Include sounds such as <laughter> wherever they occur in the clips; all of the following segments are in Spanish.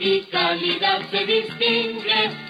y calidad se distingue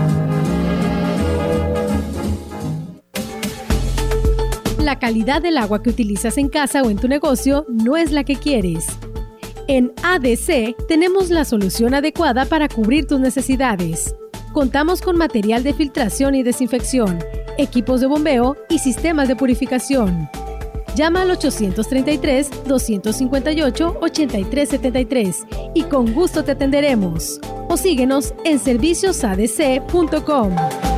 Calidad del agua que utilizas en casa o en tu negocio no es la que quieres. En ADC tenemos la solución adecuada para cubrir tus necesidades. Contamos con material de filtración y desinfección, equipos de bombeo y sistemas de purificación. Llama al 833-258-8373 y con gusto te atenderemos. O síguenos en serviciosadc.com.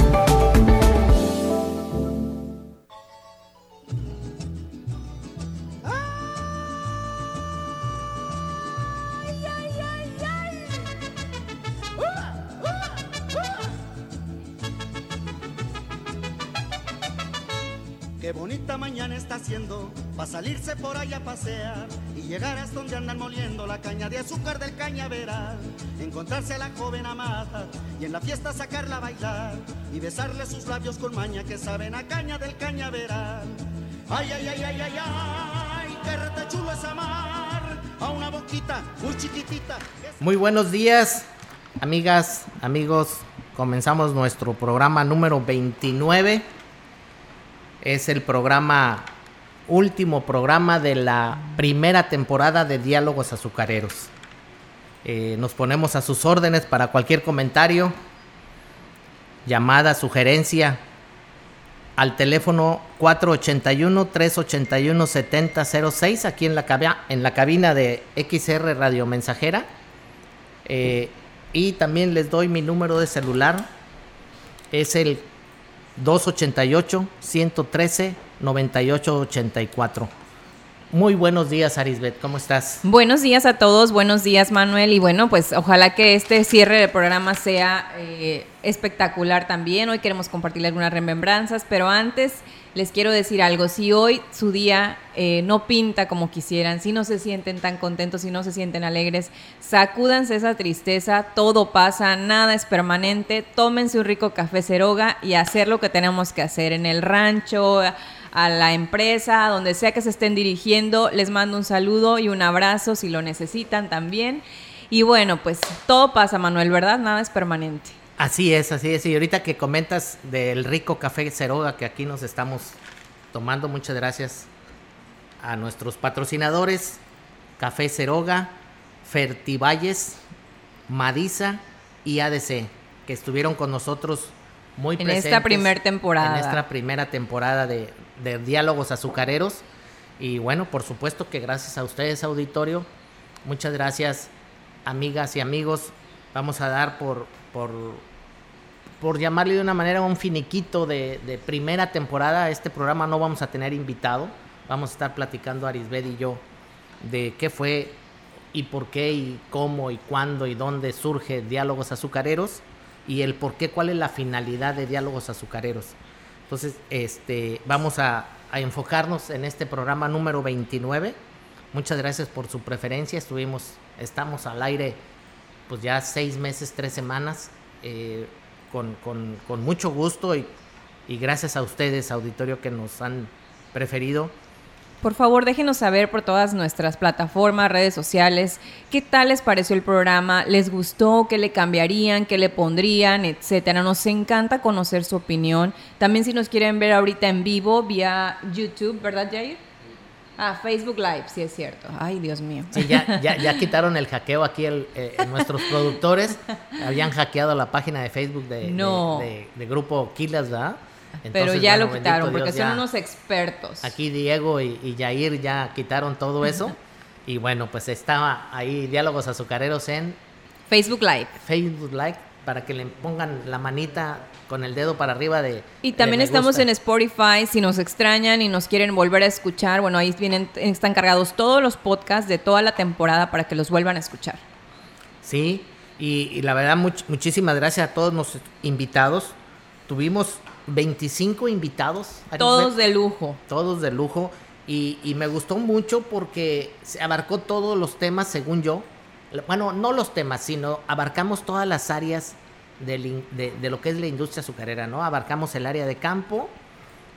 salirse por allá a pasear y llegar hasta donde andan moliendo la caña de azúcar del cañaveral. Encontrarse a la joven amada y en la fiesta sacarla a bailar y besarle sus labios con maña que saben a caña del cañaveral. Ay, ay, ay, ay, ay, ay, qué rete chulo es amar a una boquita muy chiquitita. Muy buenos días, amigas, amigos. Comenzamos nuestro programa número 29. Es el programa último programa de la primera temporada de Diálogos Azucareros. Eh, nos ponemos a sus órdenes para cualquier comentario, llamada, sugerencia al teléfono 481-381-7006 aquí en la, en la cabina de XR Radio Mensajera. Eh, y también les doy mi número de celular. Es el 288 113 9884. Muy buenos días, Arisbet, ¿cómo estás? Buenos días a todos, buenos días, Manuel. Y bueno, pues ojalá que este cierre del programa sea eh, espectacular también. Hoy queremos compartir algunas remembranzas, pero antes les quiero decir algo. Si hoy su día eh, no pinta como quisieran, si no se sienten tan contentos, si no se sienten alegres, sacúdanse esa tristeza, todo pasa, nada es permanente. Tómense un rico café ceroga y hacer lo que tenemos que hacer en el rancho a la empresa, donde sea que se estén dirigiendo. Les mando un saludo y un abrazo si lo necesitan también. Y bueno, pues todo pasa, Manuel, ¿verdad? Nada es permanente. Así es, así es. Y ahorita que comentas del rico café Ceroga que aquí nos estamos tomando, muchas gracias a nuestros patrocinadores, Café Ceroga, Fertivalles, Madiza y ADC, que estuvieron con nosotros muy en esta primera temporada. En esta primera temporada de, de diálogos azucareros. Y bueno, por supuesto que gracias a ustedes, auditorio. Muchas gracias, amigas y amigos. Vamos a dar por, por, por llamarle de una manera un finiquito de, de primera temporada. Este programa no vamos a tener invitado. Vamos a estar platicando Arisbed y yo de qué fue y por qué y cómo y cuándo y dónde surge Diálogos Azucareros y el por qué, cuál es la finalidad de Diálogos Azucareros. Entonces, este, vamos a, enfocarnos en este programa número 29. Muchas gracias por su preferencia. Estuvimos, estamos al aire pues ya seis meses, tres semanas, eh, con, mucho gusto y gracias a ustedes, auditorio, que nos han preferido. Por favor, déjenos saber por todas nuestras plataformas, redes sociales, qué tal les pareció el programa, les gustó, qué le cambiarían, qué le pondrían, etcétera. Nos encanta conocer su opinión. También si nos quieren ver ahorita en vivo vía YouTube, ¿verdad, Jair? Ah, Facebook Live, sí es cierto. Ay, Dios mío. Sí, ya, ya, ya <laughs> quitaron el hackeo aquí, el, eh, nuestros productores habían hackeado la página de Facebook de, No. de, de Grupo Kilas, ¿verdad? Pero ya bueno, lo quitaron porque son ya unos expertos. Aquí Diego y, y Yair ya quitaron todo eso. y bueno, pues estaba ahí Diálogos Azucareros en Facebook Live. Facebook Live para que le pongan la manita con el dedo para arriba de. Y también estamos en Spotify, si nos extrañan y nos quieren volver a escuchar, bueno, ahí vienen, están cargados todos los podcasts de toda la temporada para que los vuelvan a escuchar. Sí, y, y la verdad, much- muchísimas gracias a todos los invitados. Tuvimos 25 invitados. Todos de lujo. todos de lujo. Y, y me gustó mucho porque se abarcó todos los temas, según yo. Bueno, no los temas, sino abarcamos todas las áreas de lo que es la industria azucarera, ¿no? Abarcamos el área de campo,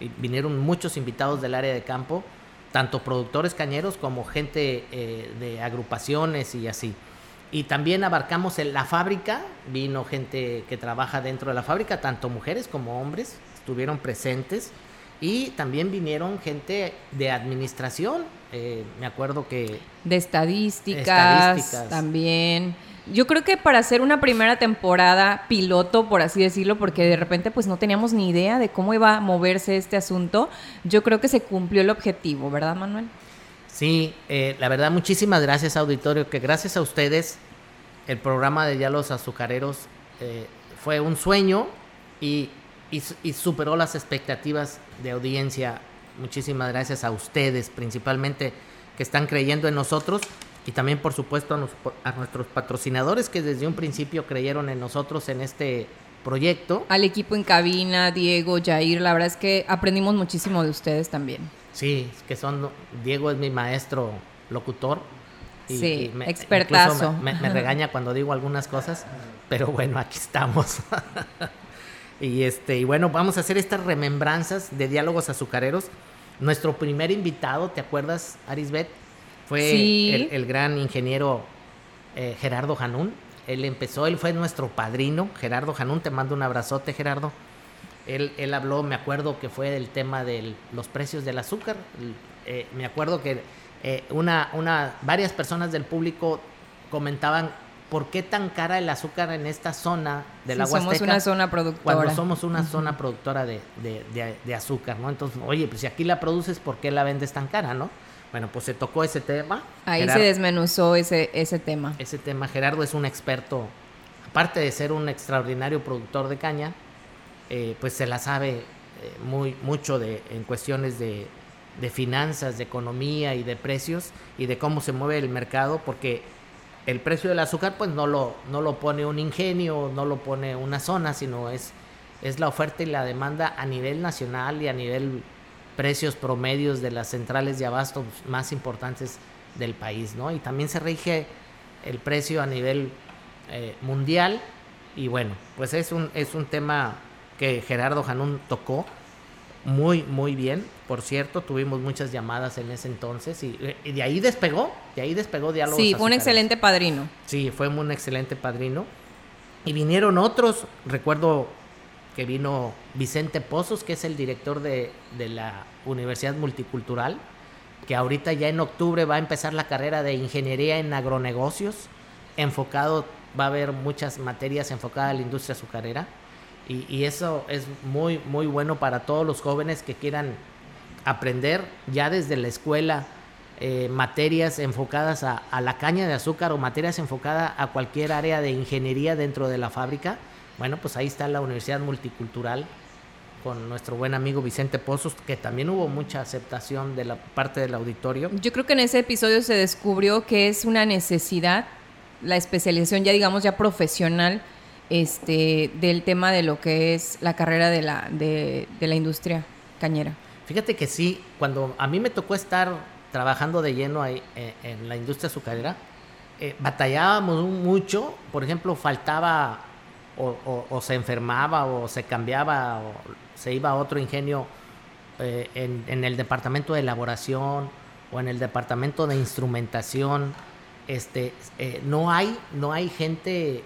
y vinieron muchos invitados del área de campo, tanto productores cañeros como gente eh, de agrupaciones y así. Y también abarcamos el- la fábrica, vino gente que trabaja dentro de la fábrica, tanto mujeres como hombres, estuvieron presentes. Y también vinieron gente de administración, eh, me acuerdo que De estadísticas, Estadísticas. también. Yo creo que para hacer una primera temporada piloto, por así decirlo, porque de repente pues no teníamos ni idea de cómo iba a moverse este asunto, yo creo que se cumplió el objetivo, ¿verdad, Manuel? Sí, eh, la verdad, muchísimas gracias, auditorio, que gracias a ustedes el programa de Ya los Azucareros eh, fue un sueño y, y y superó las expectativas de audiencia. Muchísimas gracias a ustedes, principalmente, que están creyendo en nosotros y también, por supuesto, a, nos- a nuestros patrocinadores que desde un principio creyeron en nosotros en este proyecto. Al equipo en cabina, Diego, Jair, la verdad es que aprendimos muchísimo de ustedes también. Sí, que son. Diego es mi maestro locutor. Sí, me- expertazo. Me, me- me regaña cuando digo algunas cosas, pero bueno, aquí estamos. <laughs> y este, y bueno, vamos a hacer estas remembranzas de diálogos azucareros. Nuestro primer invitado, ¿te acuerdas, Arisbet? Fue Sí. el, el gran ingeniero eh, Gerardo Janún. Él empezó, él fue nuestro padrino, Gerardo Janún. Te mando un abrazote, Gerardo. Él, él habló, me acuerdo que fue del tema de los precios del azúcar. Eh, me acuerdo que eh, una, una, varias personas del público comentaban por qué tan cara el azúcar en esta zona de Sí, la somos una zona productora. Cuando somos una zona productora de, de- de- de azúcar, ¿no? Entonces, oye, pues si aquí la produces, ¿por qué la vendes tan cara, no? Bueno, pues se tocó ese tema. Ahí Gerardo- se desmenuzó ese, ese tema. ese tema. Gerardo es un experto, aparte de ser un extraordinario productor de caña, eh, pues se la sabe eh, muy mucho de, en cuestiones de, de finanzas, de economía y de precios y de cómo se mueve el mercado, porque el precio del azúcar pues no lo, no lo pone un ingenio, no lo pone una zona, sino es, es la oferta y la demanda a nivel nacional y a nivel precios promedios de las centrales de abasto más importantes del país, ¿no? Y también se rige el precio a nivel eh, mundial y bueno, pues es un, es un tema que Gerardo Janún tocó muy, muy bien. Por cierto, tuvimos muchas llamadas en ese entonces y, y de ahí despegó, de ahí despegó Diálogos Sí, fue un excelente padrino. Sí, fue un excelente padrino. Y vinieron otros, recuerdo que vino Vicente Pozos, que es el director de, de la Universidad Multicultural, que ahorita ya en octubre va a empezar la carrera de Ingeniería en Agronegocios, enfocado, va a haber muchas materias enfocadas a la industria azucarera. Y, eso es muy, muy bueno para todos los jóvenes que quieran aprender ya desde la escuela eh, materias enfocadas a, a la caña de azúcar o materias enfocadas a cualquier área de ingeniería dentro de la fábrica. Bueno, pues ahí está la Universidad Multicultural con nuestro buen amigo Vicente Pozos, que también hubo mucha aceptación de la parte del auditorio. Yo creo que en ese episodio se descubrió que es una necesidad la especialización ya digamos ya profesional este del tema de lo que es la carrera de la de, la industria cañera. Fíjate que sí, cuando a mí me tocó estar trabajando de lleno ahí, eh, en la industria azucarera, eh, batallábamos mucho, por ejemplo, faltaba o, se enfermaba o se cambiaba o se iba a otro ingenio eh, en, el departamento de elaboración o en el departamento de instrumentación, este, eh, no, hay, no hay gente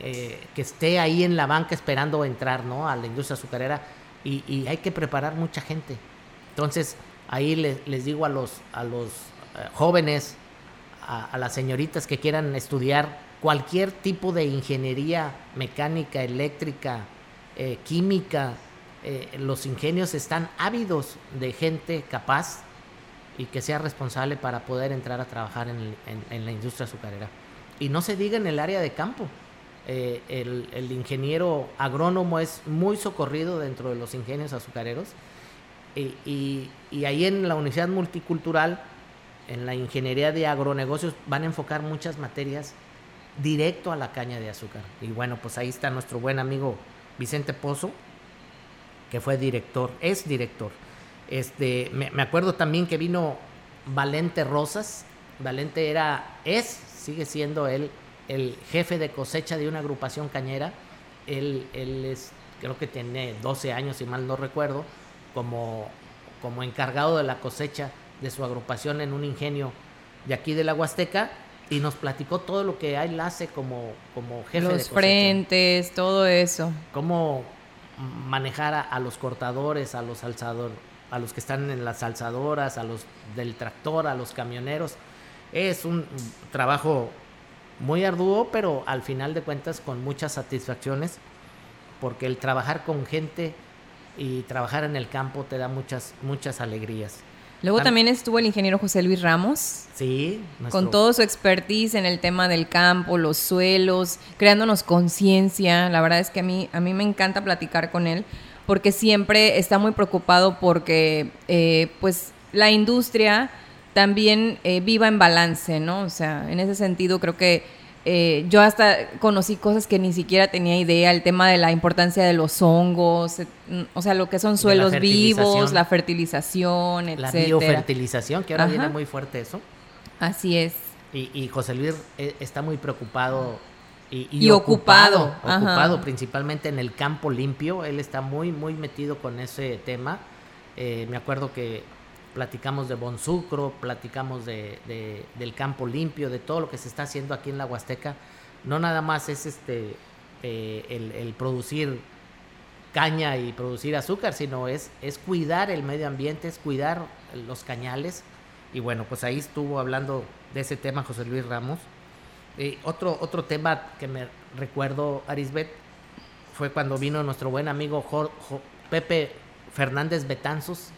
eh, que esté ahí en la banca esperando entrar ¿no? a la industria azucarera y, hay que preparar mucha gente. Entonces, ahí les, digo a los, a los jóvenes, a las señoritas que quieran estudiar cualquier tipo de ingeniería mecánica, eléctrica, eh, química, eh, los ingenios están ávidos de gente capaz y que sea responsable para poder entrar a trabajar en, la industria azucarera. Y no se diga en el área de campo. Eh, el, ingeniero agrónomo es muy socorrido dentro de los ingenios azucareros. y, ahí en la Universidad Multicultural, en la ingeniería de agronegocios, van a enfocar muchas materias directo a la caña de azúcar. Y bueno, pues ahí está nuestro buen amigo Vicente Pozo, que fue director, es director. Este, me, acuerdo también que vino Valente Rosas. Valente era, es, sigue siendo él, el jefe de cosecha de una agrupación cañera. Él, él es, creo que tiene 12 años, si mal no recuerdo, como, como encargado de la cosecha de su agrupación en un ingenio de aquí de la Huasteca y nos platicó todo lo que él hace como, como jefe los frentes, todo eso. Cómo manejar a, los cortadores, a los alzadores, a los que están en las alzadoras, a los del tractor, a los camioneros. Es un trabajo muy arduo, pero al final de cuentas con muchas satisfacciones, porque el trabajar con gente y trabajar en el campo te da muchas, muchas alegrías. Luego también estuvo el ingeniero José Luis Ramos. Sí. Con todo su expertise en el tema del campo, los suelos, creándonos conciencia. La verdad es que a mí, a mí me encanta platicar con él porque siempre está muy preocupado porque eh, pues la industria también eh, viva en balance, ¿no? O sea, en ese sentido creo que eh, yo hasta conocí cosas que ni siquiera tenía idea, el tema de la importancia de los hongos, eh, o sea, lo que son suelos vivos, la fertilización, etc. La biofertilización, que ahora viene muy fuerte eso. Así es. Y, José Luis eh, está muy preocupado y, ocupado, ocupado, principalmente en el campo limpio. Él está muy, muy metido con ese tema. me acuerdo que platicamos de Bonsucro, platicamos de, del campo limpio, de todo lo que se está haciendo aquí en la Huasteca. No nada más es este eh, el, producir caña y producir azúcar, sino es, es cuidar el medio ambiente, es cuidar los cañales. Y bueno, pues ahí estuvo hablando de ese tema José Luis Ramos. Eh, otro, otro tema que me recuerdo, Arisbet, fue cuando vino nuestro buen amigo Pepe Fernández Betanzos,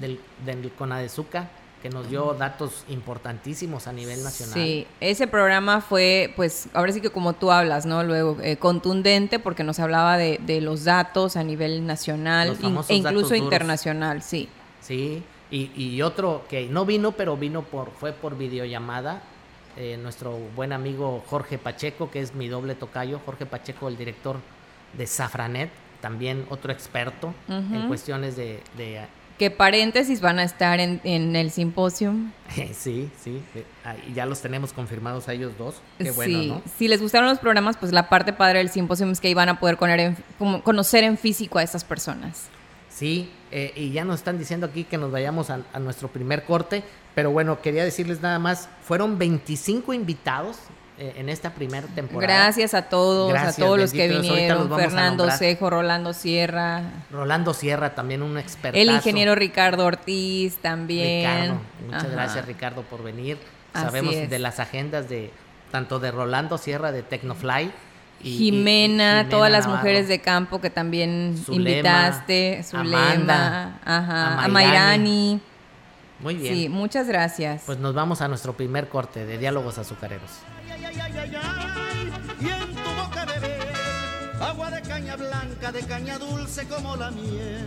del, del Conadezuca que nos dio datos importantísimos a nivel nacional. Sí, ese programa fue, pues, ahora sí que como tú hablas, ¿no? Luego, eh, contundente porque nos hablaba de, los datos a nivel nacional e incluso internacional, sí. Sí, y, y, otro que no vino, pero vino por, fue por videollamada, eh, nuestro buen amigo Jorge Pacheco, que es mi doble tocayo, Jorge Pacheco, el director de Safranet, también otro experto en cuestiones de ¿Qué paréntesis van a estar en, el simposio? <laughs> Sí, sí, eh, ya los tenemos confirmados a ellos dos. Qué bueno, sí. ¿no? Si les gustaron los programas, pues la parte padre del simposio es que iban a poder conocer en físico a estas personas. Sí, eh, y ya nos están diciendo aquí que nos vayamos a, a, nuestro primer corte, pero bueno, quería decirles nada más, fueron 25 invitados en esta primera temporada. Gracias a todos, a todos los que vinieron. Fernando Cejo, Rolando Sierra. Rolando Sierra, también un experto. El ingeniero Ricardo Ortiz también. Ricardo, muchas gracias Ricardo por venir. Sabemos de las agendas de tanto de Rolando Sierra de Tecnofly. Y, Jimena, todas las mujeres de campo que también invitaste, Zulema, ajá, a Mayrani. Muy bien. Sí, muchas gracias. Pues nos vamos a nuestro primer corte de Diálogos Azucareros y en tu boca agua de caña blanca, de caña dulce como la miel.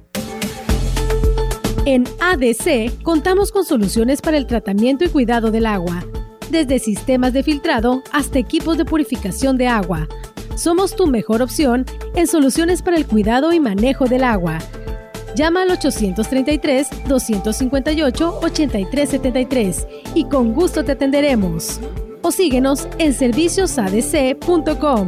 En ADC contamos con soluciones para el tratamiento y cuidado del agua, desde sistemas de filtrado hasta equipos de purificación de agua. Somos tu mejor opción en soluciones para el cuidado y manejo del agua. Llama al 833-258-8373 y con gusto te atenderemos. O síguenos en serviciosadc.com.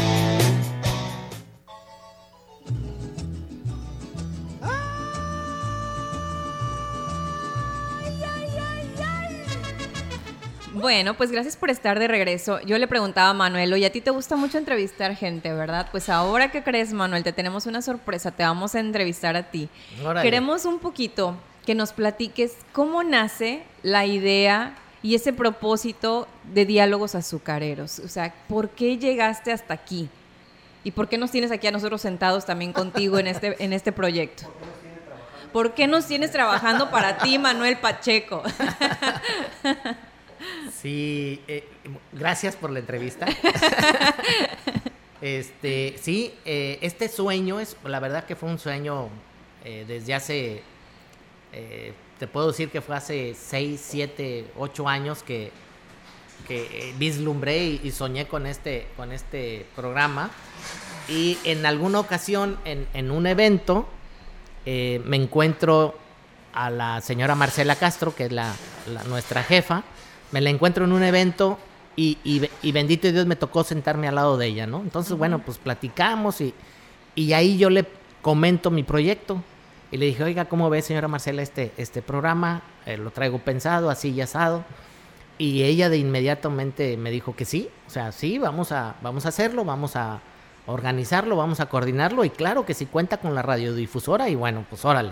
Bueno, pues gracias por estar de regreso. Yo le preguntaba a Manuel, oye, a ti te gusta mucho entrevistar gente, ¿verdad? Pues ahora que crees, Manuel, te tenemos una sorpresa, te vamos a entrevistar a ti. Queremos un poquito que nos platiques cómo nace la idea y ese propósito de diálogos azucareros. O sea, ¿por qué llegaste hasta aquí? ¿Y por qué nos tienes aquí a nosotros sentados también contigo en este, en este proyecto? ¿Por qué nos tienes trabajando para ti, Manuel Pacheco? <laughs> Sí, eh, gracias por la entrevista. <laughs> este, sí, eh, este sueño es, la verdad que fue un sueño eh, desde hace, te puedo decir que fue hace 6, 7, 8 años que, que vislumbré y, soñé con este, con este programa. Y en alguna ocasión, en, en un evento, me encuentro a la señora Marcela Castro, que es la, nuestra jefa, me la encuentro en un evento y, y, bendito Dios me tocó sentarme al lado de ella, ¿no? Entonces, bueno, pues platicamos y, y ahí yo le comento mi proyecto. Y le dije, oiga, ¿cómo ve, señora Marcela, este, este programa? Eh, lo traigo pensado, así y asado. Y ella de inmediatamente me dijo que sí, o sea, sí, vamos a, vamos a hacerlo, vamos a organizarlo, vamos a coordinarlo. Y claro que si cuenta con la radiodifusora, y bueno, pues órale.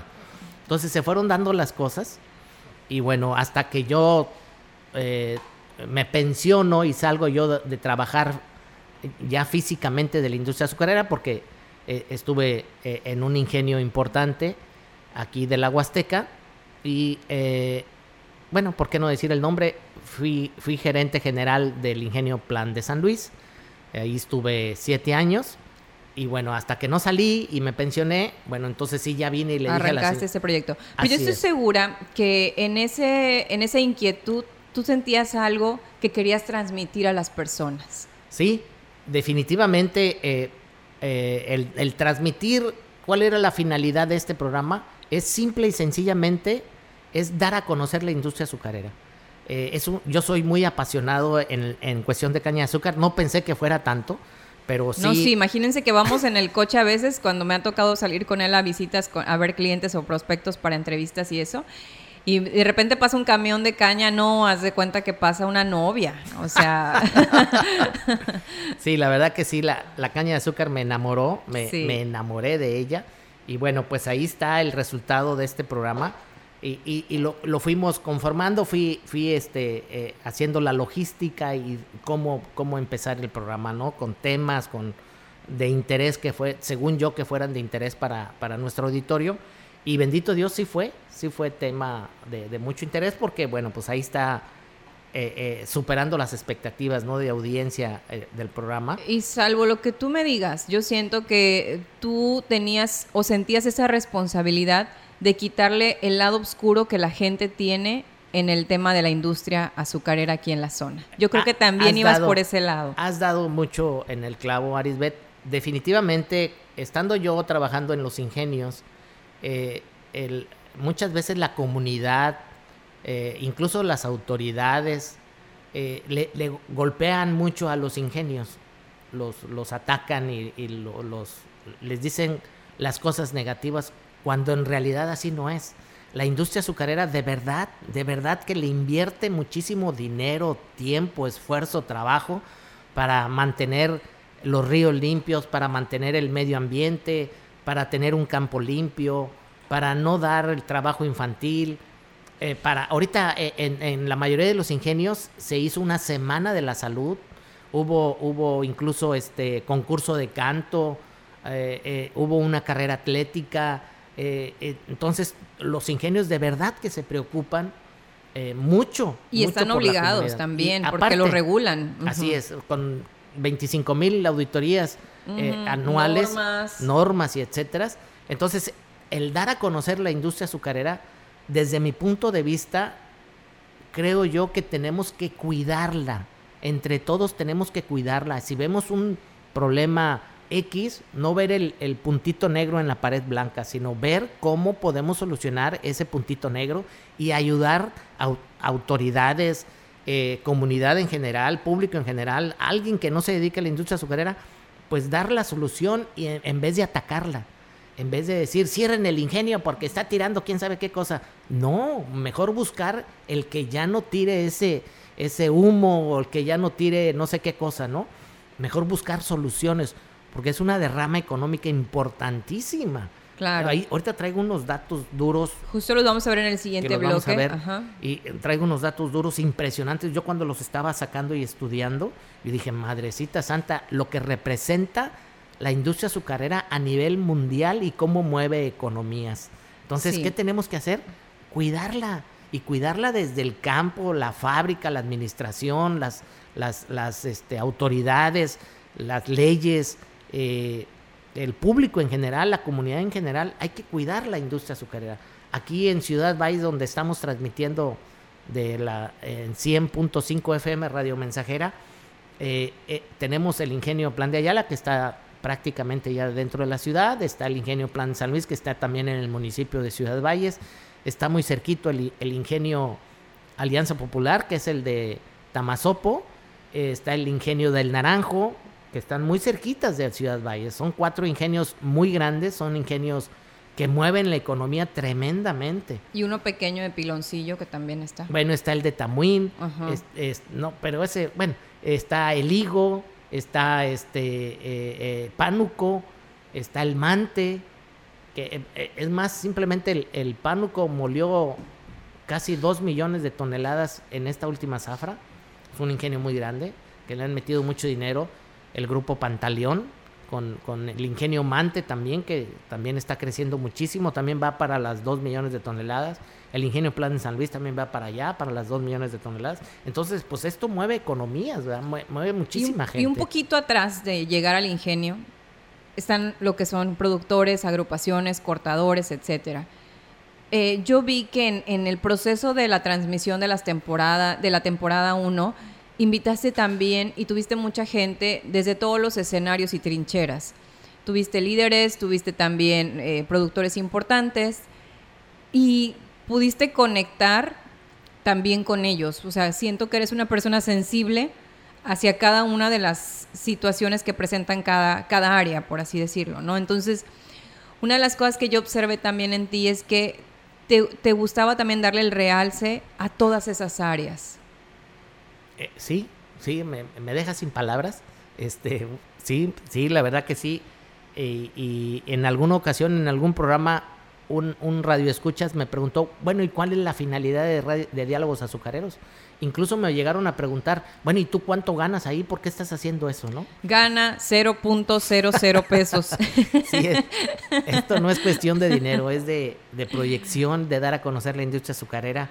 Entonces se fueron dando las cosas. Y bueno, hasta que yo eh, me pensiono y salgo yo de, trabajar ya físicamente de la industria azucarera porque eh, estuve eh, en un ingenio importante aquí de la Huasteca y bueno, ¿por qué no decir el nombre? Fui, fui gerente general del ingenio Plan de San Luis, ahí estuve siete años y bueno, hasta que no salí y me pensioné, bueno, entonces sí ya vine y le dije a la ese proyecto. Pero yo estoy segura que en ese en esa inquietud tú sentías algo que querías transmitir a las personas. Sí, definitivamente eh, eh, el, transmitir cuál era la finalidad de este programa es simple y sencillamente es dar a conocer la industria azucarera. Eh, yo soy muy apasionado en, cuestión de caña de azúcar, no pensé que fuera tanto, pero sí. No, sí, imagínense que vamos en el coche a veces cuando me ha tocado salir con él a visitas, a ver clientes o prospectos para entrevistas y eso y de repente pasa un camión de caña, no, haz de cuenta que pasa una novia, o sea... sí, la verdad que sí, la, caña de azúcar me enamoró, me, enamoré de ella. Y bueno, pues ahí está el resultado de este programa. Y, y, lo, lo, fuimos conformando, fui, fui este, eh, haciendo la logística y cómo, cómo empezar el programa, ¿no? Con temas, con de interés que fue, según yo, que fueran de interés para, para nuestro auditorio y bendito Dios sí fue, sí fue tema de, mucho interés porque, bueno, pues ahí está eh, eh, superando las expectativas ¿no? de audiencia eh, del programa. Y salvo lo que tú me digas, yo siento que tú tenías o sentías esa responsabilidad de quitarle el lado oscuro que la gente tiene en el tema de la industria azucarera aquí en la zona. Yo creo que también ibas por ese lado. Has dado mucho en el clavo, Arisbet. definitivamente, estando yo trabajando en los ingenios, eh, muchas veces la comunidad, eh, incluso las autoridades, eh, le, golpean mucho a los ingenios, los, los atacan y, y lo, los, les dicen las cosas negativas cuando en realidad así no es. La industria azucarera de verdad, de verdad que le invierte muchísimo dinero, tiempo, esfuerzo, trabajo para mantener los ríos limpios, para mantener el medio ambiente, para tener un campo limpio, para no dar el trabajo infantil. Eh, para ahorita eh, en, en, la mayoría de los ingenios se hizo una semana de la salud, hubo, hubo incluso este concurso de canto, eh, hubo una carrera atlética. Entonces los ingenios de verdad que se preocupan mucho. Y mucho están obligados también, y porque aparte, lo regulan. Uh -huh. Así es, con 25 mil auditorías uh -huh. anuales, normas. normas y etcétera. Entonces, el dar a conocer la industria azucarera, desde mi punto de vista, creo yo que tenemos que cuidarla. Entre todos tenemos que cuidarla. Si vemos un problema X, no ver el, el, puntito negro en la pared blanca, sino ver cómo podemos solucionar ese puntito negro y ayudar a autoridades, eh, comunidad en general, público en general, alguien que no se dedique a la industria azucarera, pues dar la solución y en, vez de atacarla en vez de decir cierren el ingenio porque está tirando quién sabe qué cosa. No, mejor buscar el que ya no tire ese, ese humo o el que ya no tire no sé qué cosa, ¿no? Mejor buscar soluciones porque es una derrama económica importantísima. Claro. Ahí, ahorita traigo unos datos duros. Justo los vamos a ver en el siguiente bloque. Vamos a ver. Ajá. Y traigo unos datos duros impresionantes. Yo cuando los estaba sacando y estudiando, yo dije, madrecita santa, lo que representa la industria azucarera a nivel mundial y cómo mueve economías. Entonces, sí. ¿qué tenemos que hacer? Cuidarla. Y cuidarla desde el campo, la fábrica, la administración, las, las, las este, autoridades, las leyes, eh, el público en general, la comunidad en general. Hay que cuidar la industria azucarera. Aquí en Ciudad Valles, donde estamos transmitiendo de la en 100.5 FM Radio Mensajera, eh, eh, tenemos el ingenio Plan de Ayala que está prácticamente ya dentro de la ciudad. Está el ingenio Plan San Luis, que está también en el municipio de Ciudad Valles. Está muy cerquito el, ingenio Alianza Popular, que es el de Tamazopo. Eh, está el ingenio del Naranjo, que están muy cerquitas de Ciudad Valles. Son cuatro ingenios muy grandes, son ingenios que mueven la economía tremendamente. Y uno pequeño de Piloncillo que también está. Bueno, está el de Tamuín, -huh. es, es, no, pero ese, bueno, está el Higo, está este eh, eh, pánuco, está el mante, que eh, es más, simplemente el, el, pánuco molió casi dos millones de toneladas en esta última zafra. Es un ingenio muy grande, que le han metido mucho dinero. El grupo Pantaleón, con, con el ingenio Mante también, que también está creciendo muchísimo, también va para las dos millones de toneladas. El ingenio Plan de San Luis también va para allá, para las 2 millones de toneladas. Entonces, pues esto mueve economías, ¿verdad? mueve muchísima y, gente. Y un poquito atrás de llegar al ingenio están lo que son productores, agrupaciones, cortadores, etcétera. Eh, yo vi que en, en, el proceso de la transmisión de, las temporada, de la temporada 1 invitaste también y tuviste mucha gente desde todos los escenarios y trincheras. Tuviste líderes, tuviste también eh, productores importantes y pudiste conectar también con ellos. O sea, siento que eres una persona sensible hacia cada una de las situaciones que presentan cada, cada área, por así decirlo, ¿no? Entonces, una de las cosas que yo observé también en ti es que te, te gustaba también darle el realce a todas esas áreas. Eh, sí, sí, me, me, deja sin palabras. Este, sí, sí, la verdad que sí. Y en alguna ocasión, en algún programa, un, un radio escuchas me preguntó, bueno, ¿y cuál es la finalidad de, radio, de, diálogos azucareros? Incluso me llegaron a preguntar, bueno, ¿y tú cuánto ganas ahí? ¿Por qué estás haciendo eso, no? Gana 0.00 pesos. <laughs> sí, es, esto no es cuestión de dinero, es de, de, proyección, de dar a conocer la industria azucarera.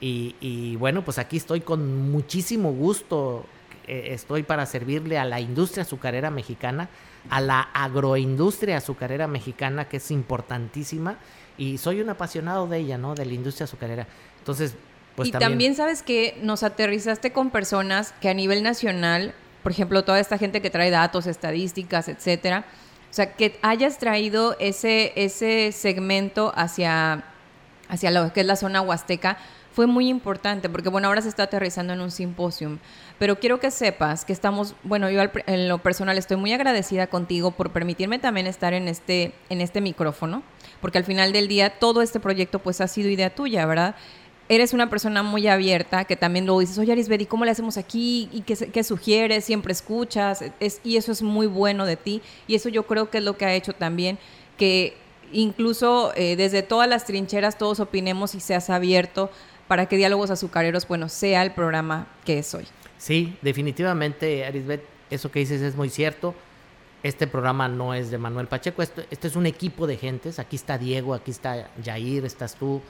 Y, y bueno, pues aquí estoy con muchísimo gusto, eh, estoy para servirle a la industria azucarera mexicana, a la agroindustria azucarera mexicana, que es importantísima y soy un apasionado de ella, ¿no? De la industria azucarera. Entonces, pues y también... también sabes que nos aterrizaste con personas que a nivel nacional por ejemplo, toda esta gente que trae datos, estadísticas, etcétera. O sea, que hayas traído ese, ese segmento hacia, hacia lo que es la zona huasteca fue muy importante porque, bueno, ahora se está aterrizando en un simposium. Pero quiero que sepas que estamos, bueno, yo en lo personal estoy muy agradecida contigo por permitirme también estar en este, en este micrófono, porque al final del día todo este proyecto pues ha sido idea tuya, ¿verdad? Eres una persona muy abierta, que también lo dices, oye Arisbet, ¿y cómo le hacemos aquí? ¿Y qué, qué sugieres? Siempre escuchas, es, y eso es muy bueno de ti, y eso yo creo que es lo que ha hecho también que incluso eh, desde todas las trincheras todos opinemos y seas abierto para que Diálogos Azucareros, bueno, sea el programa que es hoy. Sí, definitivamente, Arisbet, eso que dices es muy cierto. Este programa no es de Manuel Pacheco, esto, es un equipo de gentes. Aquí está Diego, aquí está Jair, estás tú,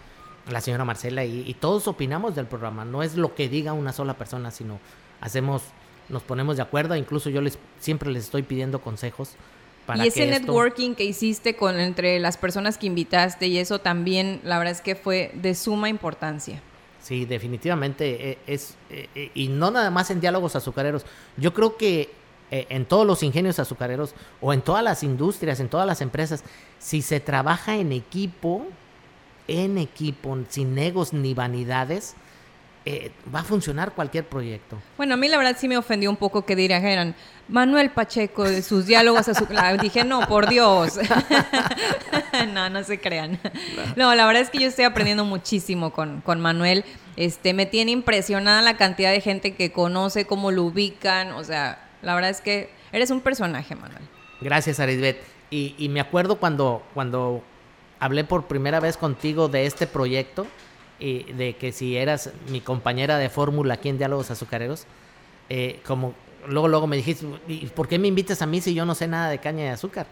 la señora Marcela, y, todos opinamos del programa. No es lo que diga una sola persona, sino hacemos, nos ponemos de acuerdo. Incluso yo les siempre les estoy pidiendo consejos. Para y ese networking que hiciste con entre las personas que invitaste y eso también, la verdad es que fue de suma importancia. Sí, definitivamente eh, es, eh, eh, y no nada más en diálogos azucareros. Yo creo que en todos los ingenios azucareros o en todas las industrias, en todas las empresas, si se trabaja en equipo, en equipo, sin egos ni vanidades, eh, va a funcionar cualquier proyecto. Bueno, a mí la verdad sí me ofendió un poco que dijeran Manuel Pacheco de sus diálogos a su... <laughs> Dije, no, por Dios. <laughs> no, no se crean. No, la verdad es que yo estoy aprendiendo muchísimo con, con Manuel. Este, me tiene impresionada la cantidad de gente que conoce, cómo lo ubican. O sea, la verdad es que eres un personaje, Manuel. Gracias, Arisbet. Y, y me acuerdo cuando, cuando hablé por primera vez contigo de este proyecto y de que si eras mi compañera de fórmula aquí en Diálogos Azucareros, eh, como luego luego me dijiste, ¿y por qué me invitas a mí si yo no sé nada de caña de azúcar?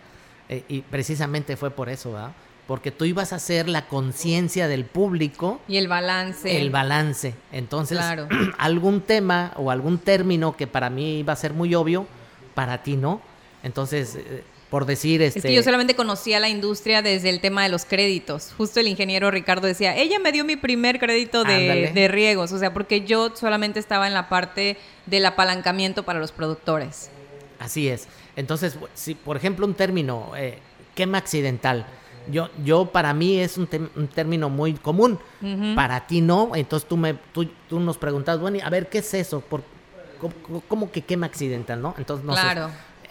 Eh, y precisamente fue por eso, ¿verdad? Porque tú ibas a hacer la conciencia del público. Y el balance. El balance. Entonces, <clears throat> algún tema o algún término que para mí iba a ser muy obvio, para ti no. Entonces, eh, por decir este... Es que yo solamente conocía la industria desde el tema de los créditos. Justo el ingeniero Ricardo decía, ella me dio mi primer crédito de, riegos, o sea, porque yo solamente estaba en la parte del apalancamiento para los productores. Así es. Entonces, si por ejemplo un término, eh, quema accidental, yo, yo para mí es un, término muy común, para ti no, entonces tú, me, tú, tú nos preguntas, bueno, a ver, ¿qué es eso? Por, ¿cómo, que quema accidental, no? Entonces, no claro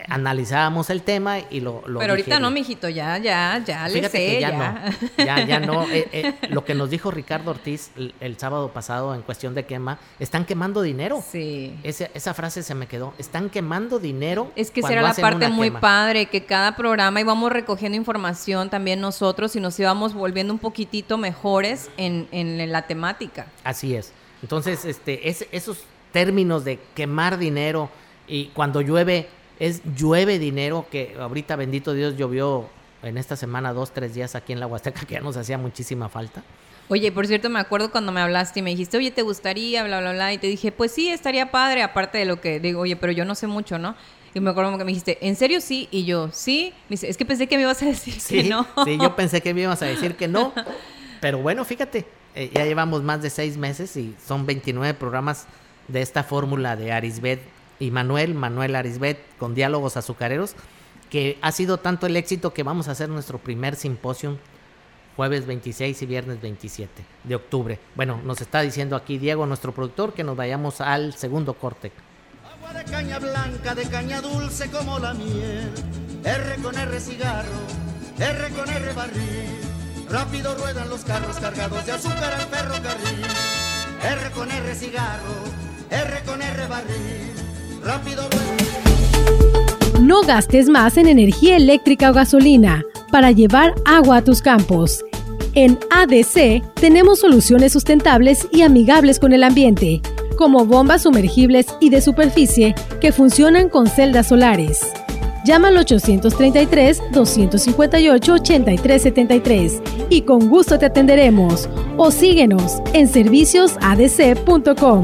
analizábamos el tema y lo, lo Pero ahorita no, mijito, ya, ya, ya le sé, ya, no, ya, ya no. <laughs> Eh, eh, lo que nos dijo Ricardo Ortiz el, sábado pasado en cuestión de quema, están quemando dinero. Sí. Esa, esa frase se me quedó. Están quemando dinero. Es que será la parte muy padre, que cada programa íbamos recogiendo información también nosotros y nos íbamos volviendo un poquitito mejores en, en la temática. Así es. Entonces, este, es, esos términos de quemar dinero y cuando llueve es llueve dinero, que ahorita bendito Dios llovió en esta semana dos, tres días aquí en la Huasteca, que ya nos hacía muchísima falta. Oye, por cierto, me acuerdo cuando me hablaste y me dijiste, oye, ¿te gustaría? Bla, bla, bla. Y te dije, pues sí, estaría padre, aparte de lo que digo, oye, pero yo no sé mucho, ¿no? Y me acuerdo que me dijiste, ¿en serio sí? Y yo, sí. Me dice, es que pensé que me ibas a decir que no. Sí, yo <laughs> pensé que me ibas a decir que no. <laughs> Pero bueno, fíjate, eh, ya llevamos más de seis meses y son 29 programas de esta fórmula de Arisbet y Manuel, Manuel Arisbet, con diálogos azucareros, que ha sido tanto el éxito que vamos a hacer nuestro primer simposio jueves 26 y viernes 27 de octubre. Bueno, nos está diciendo aquí Diego, nuestro productor, que nos vayamos al segundo corte. Agua de caña blanca, de caña dulce como la miel, R con R cigarro, R con R barril, rápido ruedan los carros cargados de azúcar al ferrocarril, R con R cigarro, R con R barril no gastes más en energía eléctrica o gasolina para llevar agua a tus campos. En ADC tenemos soluciones sustentables y amigables con el ambiente, como bombas sumergibles y de superficie que funcionan con celdas solares. Llama al 833-258-8373 y con gusto te atenderemos o síguenos en serviciosadc.com.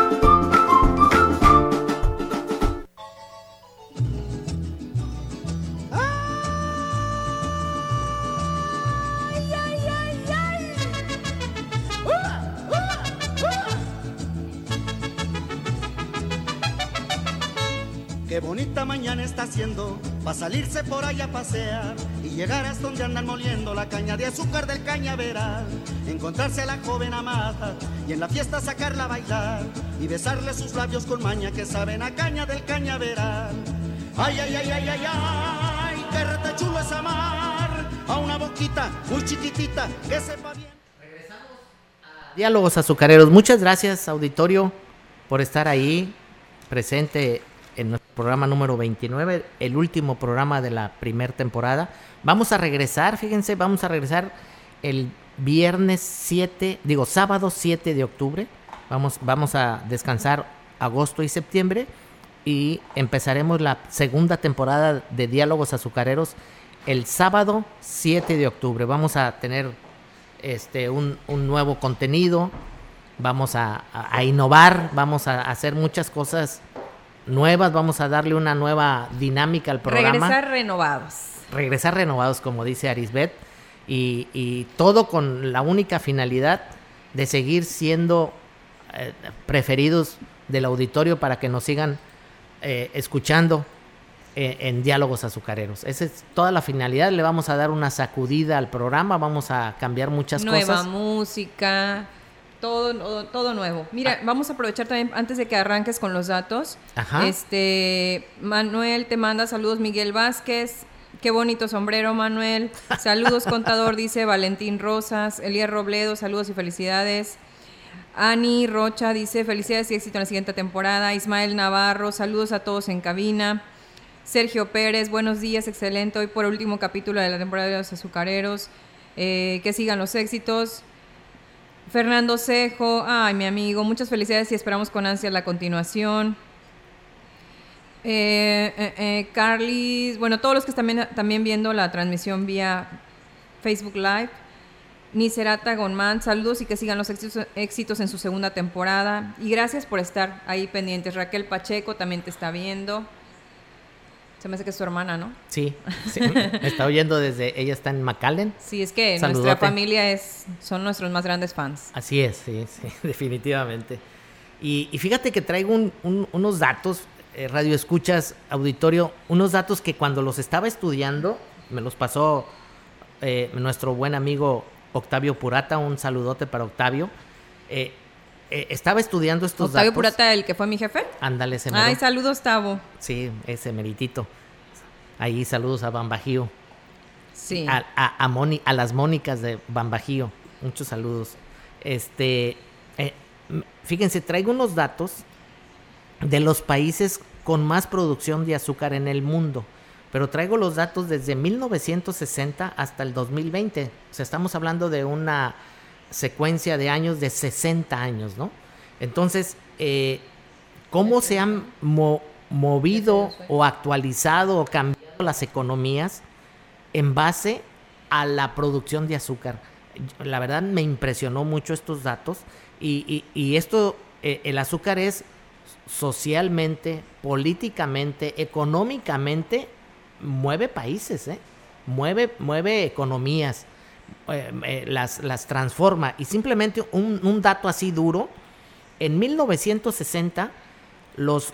Salirse por allá a pasear y llegar hasta donde andan moliendo la caña de azúcar del cañaveral, encontrarse a la joven amada y en la fiesta sacarla a bailar y besarle sus labios con maña que saben a caña del cañaveral. Ay, ay, ay, ay, ay, ay, qué rete chulo es amar a una boquita muy chiquitita que sepa bien. Regresamos a Diálogos Azucareros. Muchas gracias, auditorio, por estar ahí presente programa número 29, el último programa de la primera temporada. Vamos a regresar, fíjense, vamos a regresar el viernes 7, digo sábado 7 de octubre. Vamos, vamos a descansar agosto y septiembre y empezaremos la segunda temporada de Diálogos Azucareros el sábado 7 de octubre. Vamos a tener este, un, nuevo contenido, vamos a, a, innovar, vamos a hacer muchas cosas nuevas, vamos a darle una nueva dinámica al programa. Regresar renovados. Regresar renovados, como dice Arisbet, y, y todo con la única finalidad de seguir siendo eh, preferidos del auditorio para que nos sigan eh, escuchando eh, en diálogos azucareros. Esa es toda la finalidad. Le vamos a dar una sacudida al programa, vamos a cambiar muchas cosas. Nueva música todo, todo nuevo. Mira, ah. vamos a aprovechar también antes de que arranques con los datos. Ajá. Este, Manuel te manda saludos Miguel Vázquez. Qué bonito sombrero, Manuel. <laughs> Saludos, contador, dice Valentín Rosas. Elías Robledo, saludos y felicidades. Ani Rocha dice felicidades y éxito en la siguiente temporada. Ismael Navarro, saludos a todos en cabina. Sergio Pérez, buenos días, excelente. Hoy por último capítulo de la temporada de los azucareros. Eh, que sigan los éxitos. Fernando Cejo, ay, mi amigo, muchas felicidades y esperamos con ansias la continuación. Eh, eh, eh Carly, bueno, todos los que están también viendo la transmisión vía Facebook Live. Nicerata Gonman, saludos y que sigan los éxitos, éxitos, en su segunda temporada. Y gracias por estar ahí pendientes. Raquel Pacheco también te está viendo. Se me hace que es su hermana, ¿no? Sí, me <laughs> está oyendo desde, ella está en McAllen. Sí, es que nuestra familia es, son nuestros más grandes fans. Así es, sí, sí, <laughs> definitivamente. Y, fíjate que traigo unos datos, eh, radio escuchas, auditorio, unos datos que cuando los estaba estudiando, me los pasó eh, nuestro buen amigo Octavio Purata, un saludote para Octavio. Eh, eh, estaba estudiando estos Octavio Purata, el que fue mi jefe. Ándale, ese Ay, saludos, Tavo. Sí, ese meritito. Ahí saludos a Bambajío. Sí. A, a, a, las Mónicas de Bambajío. Muchos saludos. Este, eh, fíjense, traigo unos datos de los países con más producción de azúcar en el mundo. Pero traigo los datos desde 1960 hasta el 2020. O sea, estamos hablando de una secuencia de años de 60 años, ¿no? Entonces, eh, ¿cómo se han movido o actualizado o cambiado las economías en base a la producción de azúcar? La verdad me impresionó mucho estos datos y, esto, eh, el azúcar es socialmente, políticamente, económicamente, mueve países, ¿eh? mueve, mueve economías. Eh, eh, las, las transforma. Y simplemente un, dato así duro, en 1960 los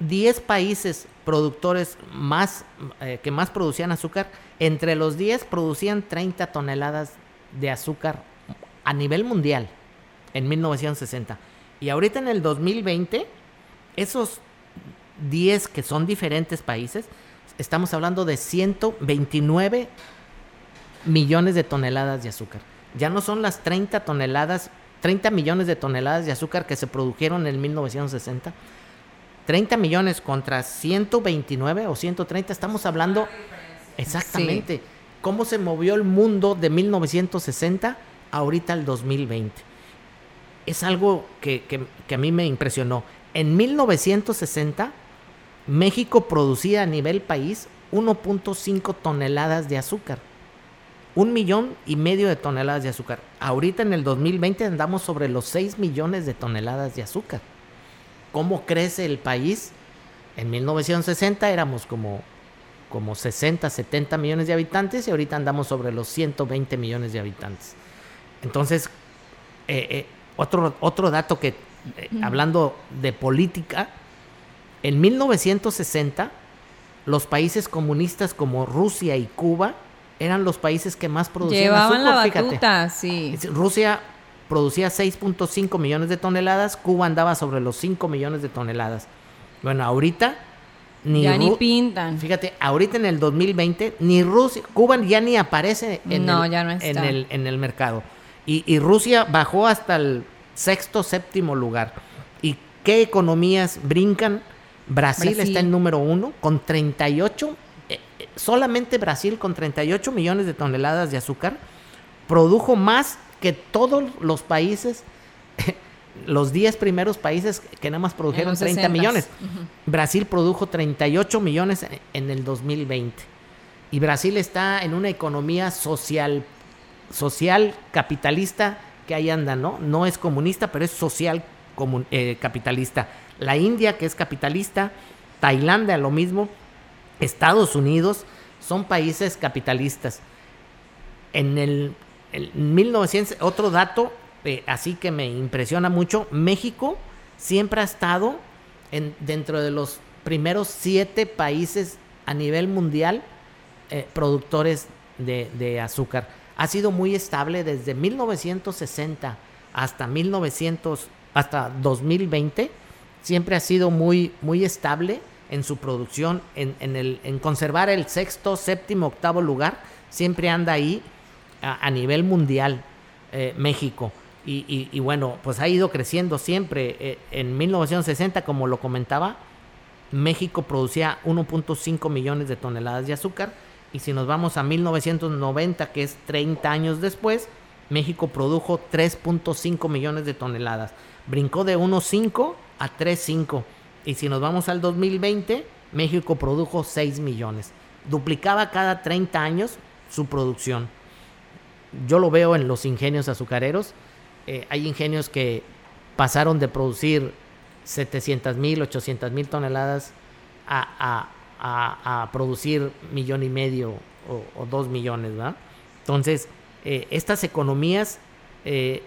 10 países productores más eh, que más producían azúcar, entre los 10 producían 30 toneladas de azúcar a nivel mundial en 1960. Y ahorita en el 2020, esos 10 que son diferentes países, estamos hablando de 129 millones de toneladas de azúcar. Ya no son las 30 toneladas, 30 millones de toneladas de azúcar que se produjeron en 1960. 30 millones contra 129 o 130, estamos hablando exactamente cómo se movió el mundo de 1960 ahorita al 2020. Es algo que, que a mí me impresionó. En 1960, México producía a nivel país 1.5 toneladas de azúcar un millón y medio de toneladas de azúcar. Ahorita en el 2020 andamos sobre los 6 millones de toneladas de azúcar. ¿Cómo crece el país? En 1960 éramos como, como 60, 70 millones de habitantes y ahorita andamos sobre los 120 millones de habitantes. Entonces, eh, eh, otro, otro dato que, eh, hablando de política, en 1960 los países comunistas como Rusia y Cuba eran los países que más producían Llevaban azúcar, la fíjate. batuta, sí. Rusia producía 6.5 millones de toneladas, Cuba andaba sobre los 5 millones de toneladas. Bueno, ahorita ni ya ni pintan. Fíjate, ahorita en el 2020 ni Rusia, Cuba ya ni aparece en, No, el, ya no está. en, el, en el mercado. Y, y Rusia bajó hasta el sexto, séptimo lugar. ¿Y qué economías brincan? Brasil, Brasil. está en número uno con 38, eh, eh, solamente Brasil con 38 millones de toneladas de azúcar produjo más que todos los países, <laughs> los 10 primeros países que nada más produjeron los 30 60s. millones. Brasil produjo 38 millones en- en el 2020. Y Brasil está en una economía social, social capitalista que ahí anda, ¿no? No es comunista, pero es social comun- eh, capitalista. La India, que es capitalista, Tailandia, lo mismo, Estados Unidos, son países capitalistas. En el, el 1900, otro dato, eh, así que me impresiona mucho, México siempre ha estado en, dentro de los primeros siete países a nivel mundial eh, productores de, de azúcar. Ha sido muy estable desde 1960 hasta 1900, hasta 2020. Siempre ha sido muy, muy estable en su producción, en, en el, en conservar el sexto, séptimo, octavo lugar. Siempre anda ahí a, nivel mundial eh, México. Y, y- y bueno, pues ha ido creciendo siempre. Eh, en 1960, como lo comentaba, México producía 1.5 millones de toneladas de azúcar. Y si nos vamos a 1990, que es 30 años después, México produjo 3.5 millones de toneladas. Brincó de 1.5 a 3.5. Y si nos vamos al 2020, México produjo 6 millones. Duplicaba cada 30 años su producción. Yo lo veo en los ingenios azucareros. Eh, hay ingenios que pasaron de producir 700 mil, 800 mil toneladas a, a- a- producir millón y medio o, o dos millones, ¿verdad? Entonces, eh, estas economías, eh,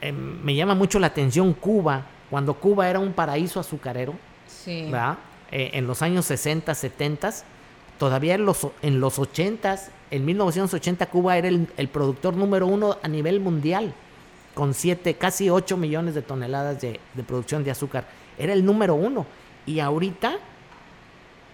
eh, me llama mucho la atención Cuba, cuando Cuba era un paraíso azucarero, Eh, en los años 60, 70, todavía en los, en los 80, en 1980 Cuba era el, el productor número uno a nivel mundial, con siete, casi 8 millones de toneladas de, de producción de azúcar. Era el número uno. Y ahorita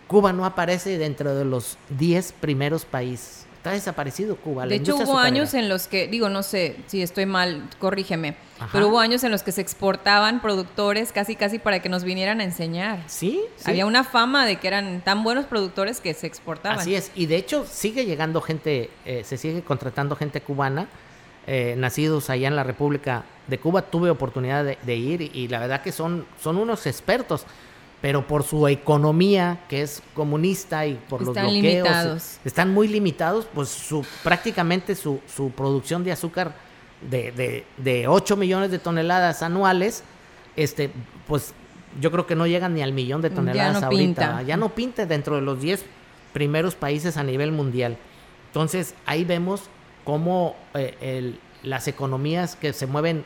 Cuba no aparece dentro de los 10 primeros países. Está desaparecido Cuba. la De hecho, hubo azucarera. años en los que, digo, no sé si estoy mal, corrígeme, Ajá. pero hubo años en los que se exportaban productores casi, casi para que nos vinieran a enseñar. Sí, sí. Había una fama de que eran tan buenos productores que se exportaban. Así es, y de hecho sigue llegando gente, eh, se sigue contratando gente cubana, eh, nacidos allá en la República de Cuba. Tuve oportunidad de, de ir y, y la verdad que son, son unos expertos, pero por su economía que es comunista y por los bloqueos, limitados. están muy limitados, pues su, prácticamente su, su producción de azúcar de, de, de 8 millones de toneladas anuales, este, pues yo creo que no llegan ni al millón de Ya toneladas no ahorita. pinta. Ya no pinta dentro de los 10 primeros países a nivel mundial. Entonces ahí vemos cómo eh, el- las economías que se mueven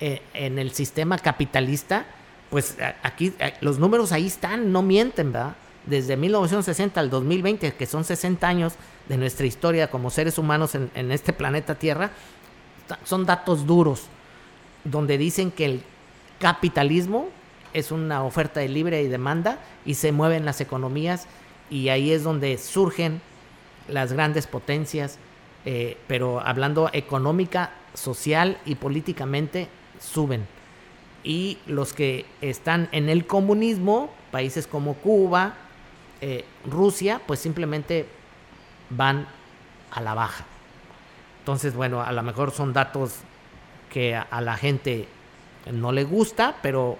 eh, en el sistema capitalista pues aquí los números ahí están, no mienten, ¿verdad? Desde 1960 al 2020, que son 60 años de nuestra historia como seres humanos en, en este planeta Tierra, son datos duros, donde dicen que el capitalismo es una oferta de libre y demanda y se mueven las economías y ahí es donde surgen las grandes potencias, eh, pero hablando económica, social y políticamente, suben. Y los que están en el comunismo, países como Cuba, eh, Rusia, pues simplemente van a la baja. Entonces, bueno, a lo mejor son datos que a, la gente no le gusta, pero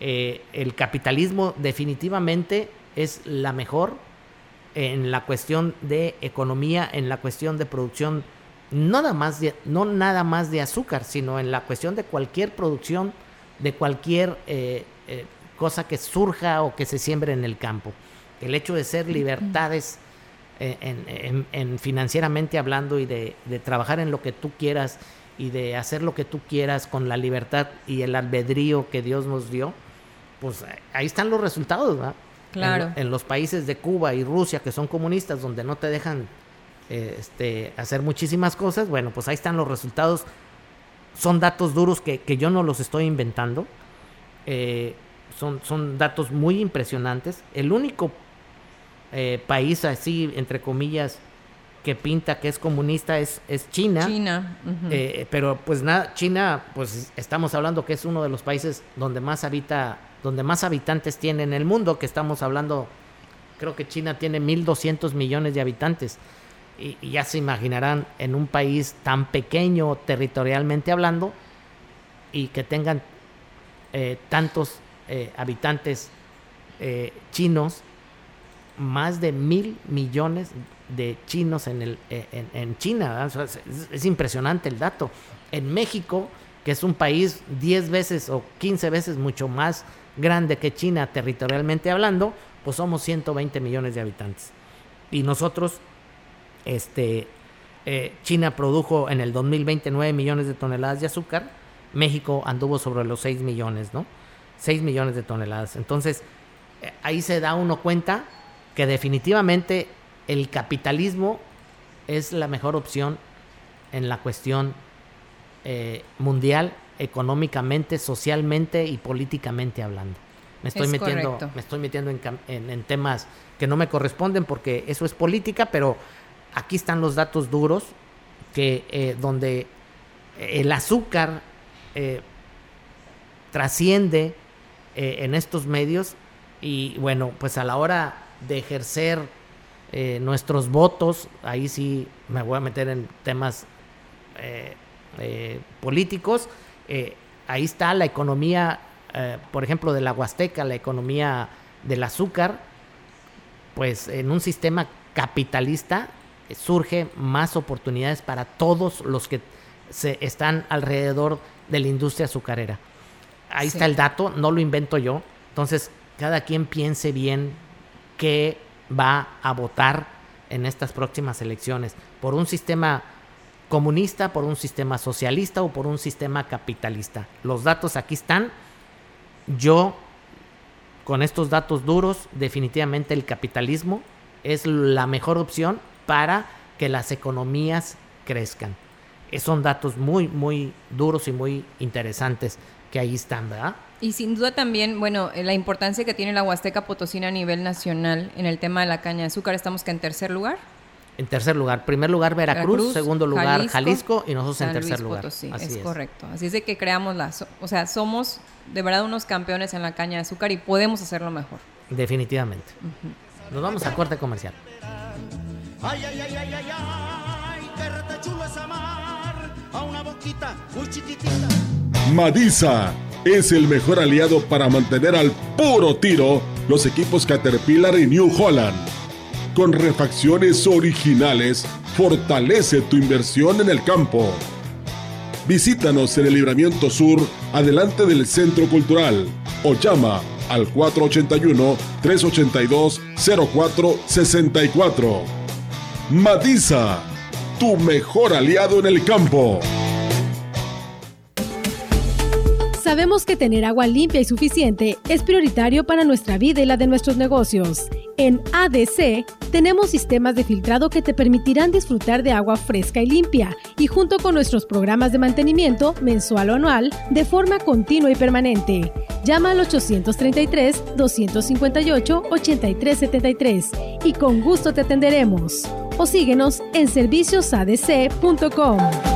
eh, el capitalismo definitivamente es la mejor en la cuestión de economía, en la cuestión de producción, no nada más de, no nada más de azúcar, sino en la cuestión de cualquier producción, de cualquier eh, eh, cosa que surja o que se siembre en el campo. El hecho de ser libertades en, financieramente hablando y de, trabajar en lo que tú quieras y de hacer lo que tú quieras con la libertad y el albedrío que Dios nos dio, pues ahí están los resultados, ¿verdad? Claro. En, los países de Cuba y Rusia que son comunistas, donde no te dejan eh, este, hacer muchísimas cosas, bueno, pues ahí están los resultados. Son datos duros que, yo no los estoy inventando. Eh, son, son datos muy impresionantes. El único eh, país así, entre comillas, que pinta que es comunista es, es China. China. Eh, pero pues nada, China, pues estamos hablando que es uno de los países donde más habita, donde más habitantes tiene en el mundo, que estamos hablando, creo que China tiene 1.200 millones de habitantes. Y, ya se imaginarán en un país tan pequeño territorialmente hablando y que tengan eh, tantos habitantes chinos más de mil millones de chinos en, el, eh, en, China. es, impresionante el dato. En México, que es un país 10 veces o 15 veces mucho más grande que China territorialmente hablando, pues somos 120 millones de habitantes. Y nosotros, este, eh, China produjo en el 2020 9 millones de toneladas de azúcar, México anduvo sobre los 6 millones, ¿no? 6 millones de toneladas. Entonces, eh, ahí se da uno cuenta que definitivamente el capitalismo es la mejor opción en la cuestión eh, mundial, económicamente, socialmente y políticamente hablando. Me estoy metiendo, me estoy metiendo en, temas que no me corresponden porque eso es política, pero aquí están los datos duros que eh, donde el azúcar eh, trasciende en estos medios y bueno, pues a la hora de ejercer eh, nuestros votos, ahí sí me voy a meter en temas eh, eh, políticos, ahí está la economía, por ejemplo, de la Huasteca, la economía del azúcar, pues en un sistema capitalista surge más oportunidades para todos los que se están alrededor de la industria azucarera. Ahí está el dato, no lo invento yo. Entonces, cada quien piense bien que va a votar en estas próximas elecciones, por un sistema comunista, por un sistema socialista o por un sistema capitalista. Los datos aquí están. Yo, con estos datos duros, definitivamente el capitalismo es la mejor opción para que las economías crezcan. Son datos muy, muy duros y muy interesantes que ahí están, ¿verdad? Y sin duda también, bueno, eh, la importancia que tiene la Huasteca Potosina a nivel nacional en el tema de la caña de azúcar, estamos que en tercer lugar. En tercer lugar, primer lugar Veracruz, segundo lugar Jalisco, y nosotros en tercer lugar. Así es, correcto. Así es de que creamos la, o sea, somos de verdad unos campeones en la caña de azúcar y podemos hacerlo mejor. Definitivamente. Nos vamos a corte comercial. Ay, ay, ay, ay, ay, ay, qué chulo es amar a una boquita muy chiquitita. Madisa es el mejor aliado para mantener al puro tiro los equipos Caterpillar y New Holland. Con refacciones originales, fortalece tu inversión en el campo. Visítanos en el Libramiento Sur, adelante del Centro Cultural, o llama al 481-382-0464. Matiza, tu mejor aliado en el campo. Sabemos que tener agua limpia y suficiente es prioritario para nuestra vida y la de nuestros negocios. En ADC tenemos sistemas de filtrado que te permitirán disfrutar de agua fresca y limpia y junto con nuestros programas de mantenimiento mensual o anual de forma continua y permanente. Llama al 833-258-8373 y con gusto te atenderemos. O síguenos en serviciosadc.com.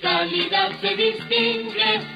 calidad se distingue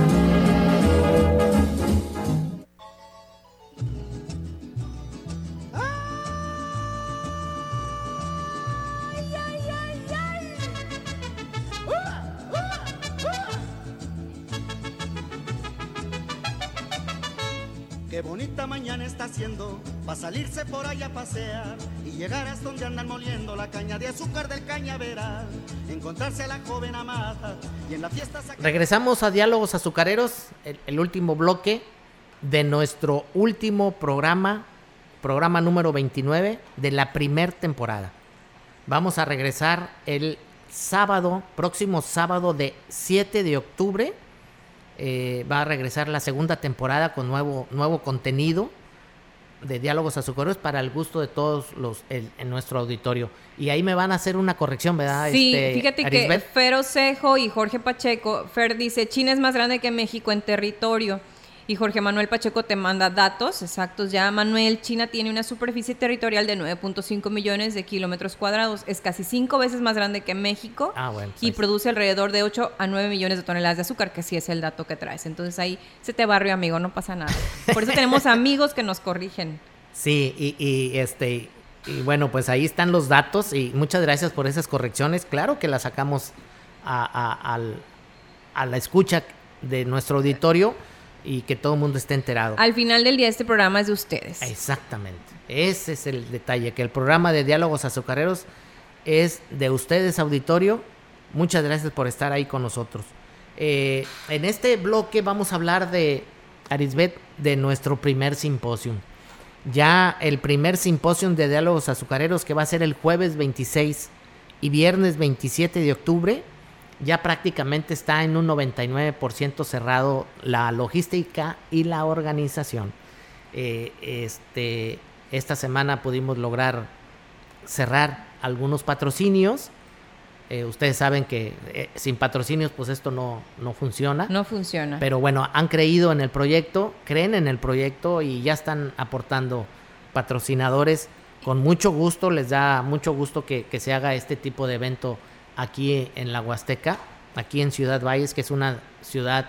Salirse por allá a pasear y llegar hasta donde andan moliendo la caña de azúcar del cañaveral, encontrarse a la joven amada y en la fiesta Regresamos a Diálogos Azucareros, el, último bloque de nuestro último programa, programa número 29 de la primer temporada. Vamos a regresar el sábado, próximo sábado de 7 de octubre. Eh, va a regresar la segunda temporada con nuevo, nuevo contenido de diálogos azucareros para el gusto de todos los en nuestro auditorio. Y ahí me van a hacer una corrección, ¿verdad? Sí, este, fíjate que Fer Osejo y Jorge Pacheco, Fer dice, China es más grande que México en territorio. Y Jorge Manuel Pacheco te manda datos exactos. Ya Manuel, China tiene una superficie territorial de 9.5 millones de kilómetros cuadrados. Es casi cinco veces más grande que México. Ah, bueno, y produce alrededor de 8 a 9 millones de toneladas de azúcar, que sí es el dato que traes. Entonces ahí se te barrio, amigo, no pasa nada. Por eso tenemos <laughs> amigos que nos corrigen. Sí, y, este y bueno, pues ahí están los datos y muchas gracias por esas correcciones. Claro que las sacamos a, a la escucha de nuestro auditorio y que todo el mundo esté enterado. Al final del día este programa es de ustedes. Exactamente. Ese es el detalle, que el programa de diálogos azucareros es de ustedes, auditorio. Muchas gracias por estar ahí con nosotros. Eh, en este bloque vamos a hablar de Arisbet, de nuestro primer simposio. Ya el primer simposio de diálogos azucareros que va a ser el jueves 26 y viernes 27 de octubre ya prácticamente está en un 99% cerrado la logística y la organización. Eh, este, esta semana pudimos lograr cerrar algunos patrocinios. Eh, ustedes saben que eh, sin patrocinios pues esto no, no funciona. No funciona. Pero bueno, han creído en el proyecto, creen en el proyecto y ya están aportando patrocinadores. Con mucho gusto, les da mucho gusto que, que se haga este tipo de evento aquí en la Huasteca, aquí en Ciudad Valles, que es una ciudad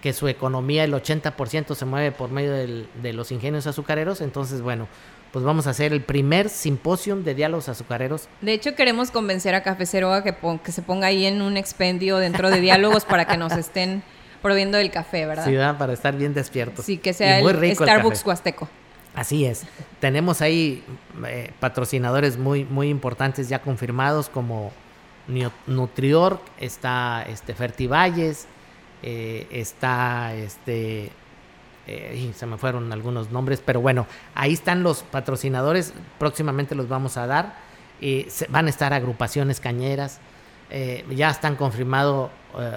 que su economía, el 80% se mueve por medio de los ingenios azucareros. Entonces, bueno, pues vamos a hacer el primer simposio de diálogos azucareros. De hecho, queremos convencer a Café que, que se ponga ahí en un expendio dentro de diálogos para que nos estén proviendo del café, ¿verdad? Sí, para estar bien despiertos. Sí, que sea el Starbucks Huasteco. Así es. Tenemos ahí eh, patrocinadores muy, muy importantes ya confirmados como Nutrior, está este Fertivalles, eh, está este eh, se me fueron algunos nombres, pero bueno, ahí están los patrocinadores, próximamente los vamos a dar. Eh, van a estar agrupaciones cañeras, ya están confirmados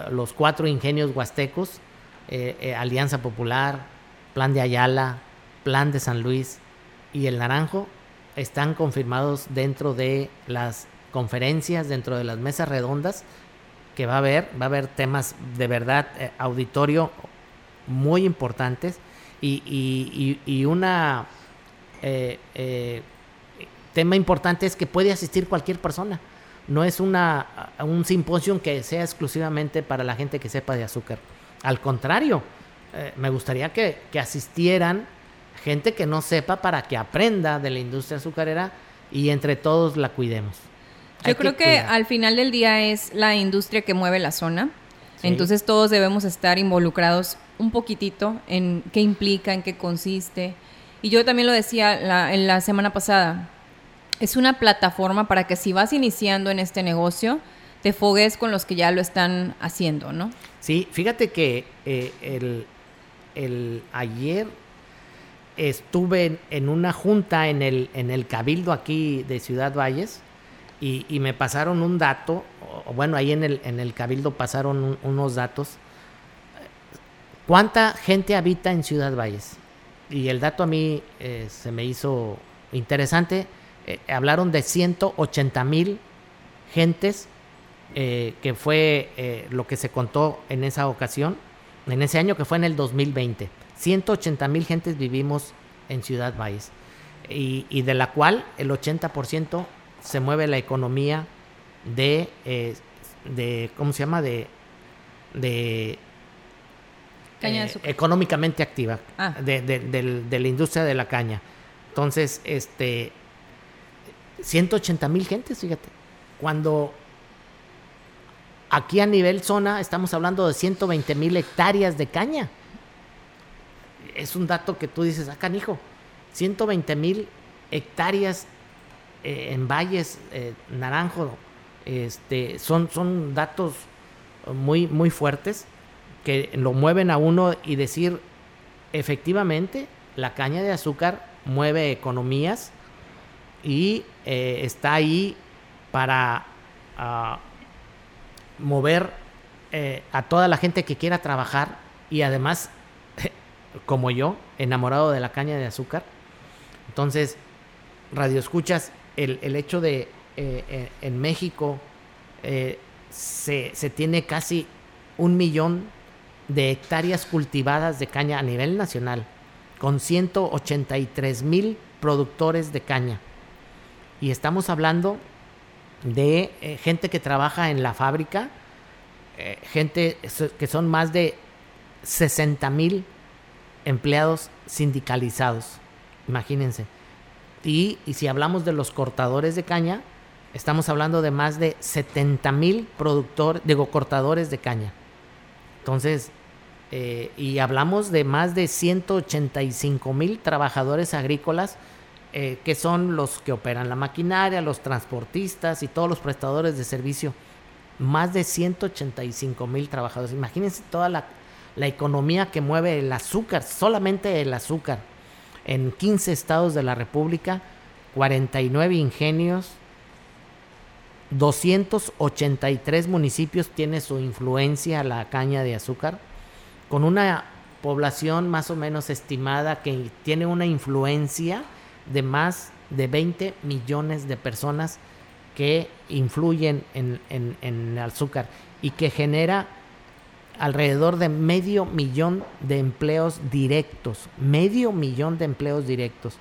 los cuatro ingenios huastecos, Alianza Popular, Plan de Ayala, Plan de San Luis y el Naranjo, están confirmados dentro de las conferencias, dentro de las mesas redondas que va a haber, va a haber temas de verdad, eh, auditorio muy importantes y, y, una eh, eh, tema importante es que puede asistir cualquier persona. No es una, un simposio que sea exclusivamente para la gente que sepa de azúcar. Al contrario, me gustaría que, que asistieran gente que no sepa para que aprenda de la industria azucarera y entre todos la cuidemos. Yo creo que, al final del día es la industria que mueve la zona. Entonces todos debemos estar involucrados un poquitito en qué implica, en qué consiste. Y yo también lo decía en la semana pasada, es una plataforma para que si vas iniciando en este negocio, te fogues con los que ya lo están haciendo, ¿no? Sí, fíjate que eh, el, el, ayer estuve en una junta en el, en el Cabildo aquí de Ciudad Valles y, me pasaron un dato, bueno, ahí en el, en el Cabildo pasaron unos datos. ¿Cuánta gente habita en Ciudad Valles? Y el dato a mí eh, se me hizo interesante. Eh, hablaron de 180 mil gentes, eh, que fue lo que se contó en esa ocasión, en ese año que fue en el 2020. 180 mil gentes vivimos en Ciudad Valles. Y, y de la cual el 80% se mueve la economía de, eh, de ¿cómo se llama? De, de caña eh, económicamente activa, ah. de, de, la industria de la caña. Entonces, este, 180 mil gentes, fíjate, cuando aquí a nivel zona estamos hablando de 120 mil hectáreas de caña. Es un dato que tú dices, acá, hijo, 120 mil hectáreas eh, en Valles, eh, Naranjo, este, son, son datos muy, muy fuertes que lo mueven a uno y decir, efectivamente, la caña de azúcar mueve economías y eh, está ahí para ah, mover a toda la gente que quiera trabajar y además, <laughs> como yo, enamorado de la caña de azúcar. Entonces, radio escuchas, el, hecho de eh, eh, en México eh, se, tiene casi un millón de hectáreas cultivadas de caña a nivel nacional, con 183 mil productores de caña. Y estamos hablando de gente que trabaja en la fábrica, gente que son más de 60 mil empleados sindicalizados. Imagínense. Y, si hablamos de los cortadores de caña, estamos hablando de más de 70 mil productores, digo, cortadores de caña. Entonces, eh, y hablamos de más de 185 mil trabajadores agrícolas eh, que son los que operan la maquinaria, los transportistas y todos los prestadores de servicio. Más de 185 mil trabajadores. Imagínense toda la, la economía que mueve el azúcar, solamente el azúcar en 15 estados de la República, 49 ingenios, 283 municipios tiene su influencia la caña de azúcar, con una población más o menos estimada que tiene una influencia de más de 20 millones de personas que influyen en, en el azúcar y que genera alrededor de medio millón de empleos directos, medio millón de empleos directos.